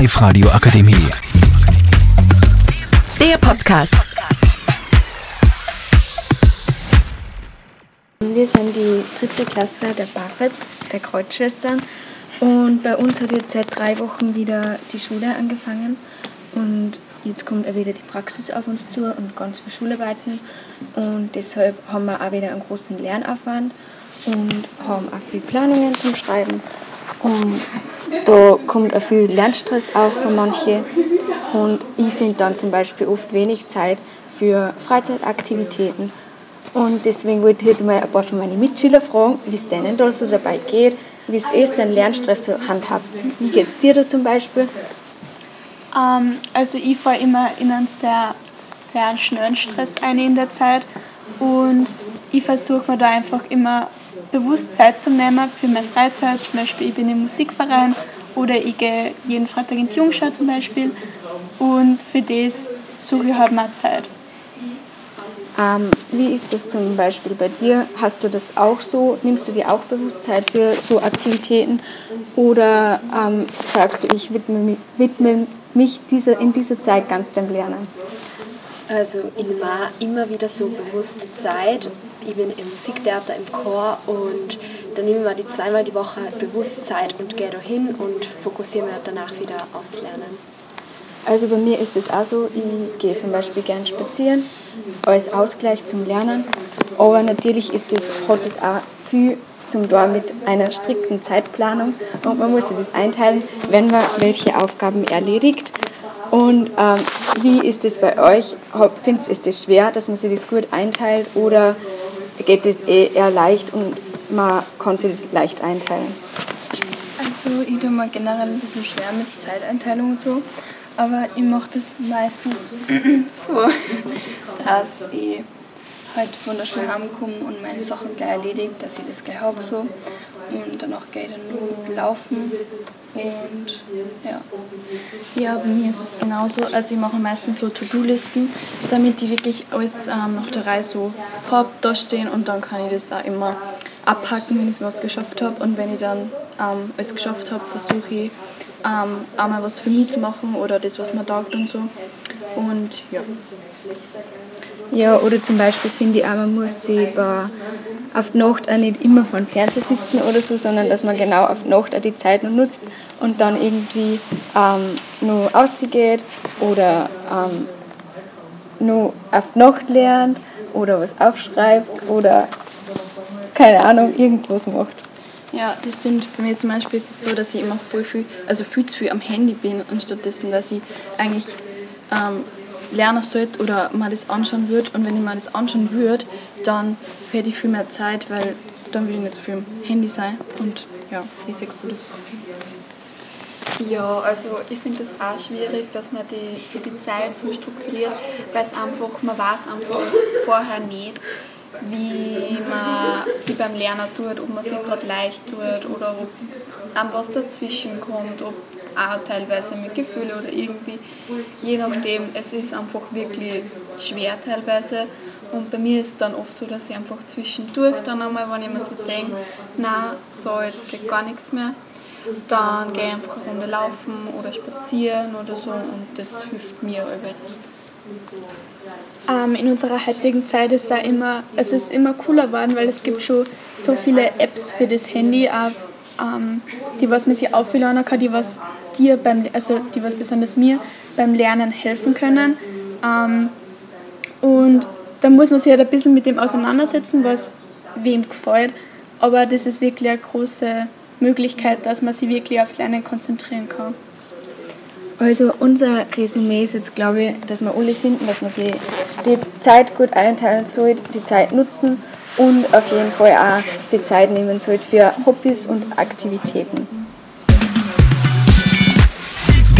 Live-Radio Akademie. Der Podcast. Wir sind die dritte Klasse der BAföG, der Kreuzschwestern. Und bei uns hat jetzt seit drei Wochen wieder die Schule angefangen. Und jetzt kommt auch wieder die Praxis auf uns zu und ganz viele Schularbeiten. Und deshalb haben wir auch wieder einen großen Lernaufwand und haben auch viel Planungen zum Schreiben. Und da kommt auch viel Lernstress auf bei manchen. Und ich finde dann zum Beispiel oft wenig Zeit für Freizeitaktivitäten. Und deswegen wollte ich jetzt mal ein paar von meinen Mitschülern fragen, wie es denen da so dabei geht, wie es ist, den Lernstress so handhabt. Wie geht es dir da zum Beispiel? Ähm, also ich fahre immer in einen sehr, sehr schnellen Stress ein in der Zeit und ich versuche mir da einfach immer bewusst Zeit zu nehmen für meine Freizeit. Zum Beispiel ich bin im Musikverein oder ich gehe jeden Freitag in die Jungschau zum Beispiel und für das suche ich halt mal Zeit. Ähm, wie ist das zum Beispiel bei dir? Hast du das auch so? Nimmst du dir auch bewusst Zeit für so Aktivitäten? Oder ähm, sagst du, ich widme, mich, widme mich diese, in dieser Zeit ganz dem Lernen? Also ich nehme immer wieder so bewusst Zeit. Ich bin im Musiktheater im Chor und dann nehme ich mir die zweimal die Woche bewusst Zeit und gehe da hin und fokussiere mich danach wieder aufs Lernen. Also bei mir ist es auch so, ich gehe zum Beispiel gern spazieren als Ausgleich zum Lernen. Aber natürlich ist es, hat es auch viel zum Tor mit einer strikten Zeitplanung und man muss sich das einteilen, wenn man welche Aufgaben erledigt. Und ähm, wie ist es bei euch? Findet es das schwer, dass man sich das gut einteilt oder geht es eh eher leicht und man kann sich das leicht einteilen? Also ich tue mir generell ein bisschen schwer mit Zeiteinteilung und so, aber ich mache das meistens so, dass ich halt von der Schule heimkomme und meine Sachen gleich erledigt, dass ich das gleich habe so. Und danach gehe ich dann nur laufen und ja. Ja, bei mir ist es genauso. Also ich mache meistens so To-Do-Listen, damit ich wirklich alles ähm, nach der Reihe so habe, da stehen und dann kann ich das auch immer abhaken, wenn ich was geschafft habe. Und wenn ich dann ähm, alles geschafft habe, versuche ich ähm, einmal was für mich zu machen oder das, was mir taugt und so. Und ja. Ja, oder zum Beispiel finde ich auch, man muss sich auf die Nacht auch nicht immer vor dem Fernseher sitzen oder so, sondern dass man genau auf die Nacht auch die Zeit noch nutzt und dann irgendwie ähm, nur ausgeht oder ähm, nur auf die Nacht lernt oder was aufschreibt oder keine Ahnung, irgendwas macht. Ja, das stimmt. Bei mir zum Beispiel ist es so, dass ich immer voll viel, also viel zu viel am Handy bin, anstatt dass ich eigentlich ähm, lernen sollte oder mal das anschauen würde. Und wenn ich mal das anschauen würde, dann hätte ich viel mehr Zeit, weil dann will ich nicht so viel am Handy sein. Und ja, wie siehst du das so Ja, also ich finde es auch schwierig, dass man die, sich die Zeit so strukturiert, weil es einfach, man weiß einfach vorher nicht, wie man sie beim Lernen tut, ob man sich gerade leicht tut oder ob einem was dazwischen kommt, ob auch teilweise mit Gefühlen oder irgendwie, je nachdem, es ist einfach wirklich schwer teilweise. Und bei mir ist es dann oft so, dass ich einfach zwischendurch dann einmal, wenn ich mir so denke, na so, jetzt geht gar nichts mehr, dann gehe ich einfach eine Runde laufen oder spazieren oder so und das hilft mir aber recht. Ähm, in unserer heutigen Zeit ist es immer, es ist immer cooler geworden, weil es gibt schon so viele Apps für das Handy, ähm, die was man sich aufladen kann, die was dir beim, also die was besonders mir beim Lernen helfen können. Ähm, und da muss man sich halt ein bisschen mit dem auseinandersetzen, was wem gefällt. Aber das ist wirklich eine große Möglichkeit, dass man sich wirklich aufs Lernen konzentrieren kann. Also unser Resümee ist jetzt, glaube ich, dass wir alle finden, dass man sich die Zeit gut einteilen sollte, die Zeit nutzen und auf jeden Fall auch sich Zeit nehmen sollte für Hobbys und Aktivitäten.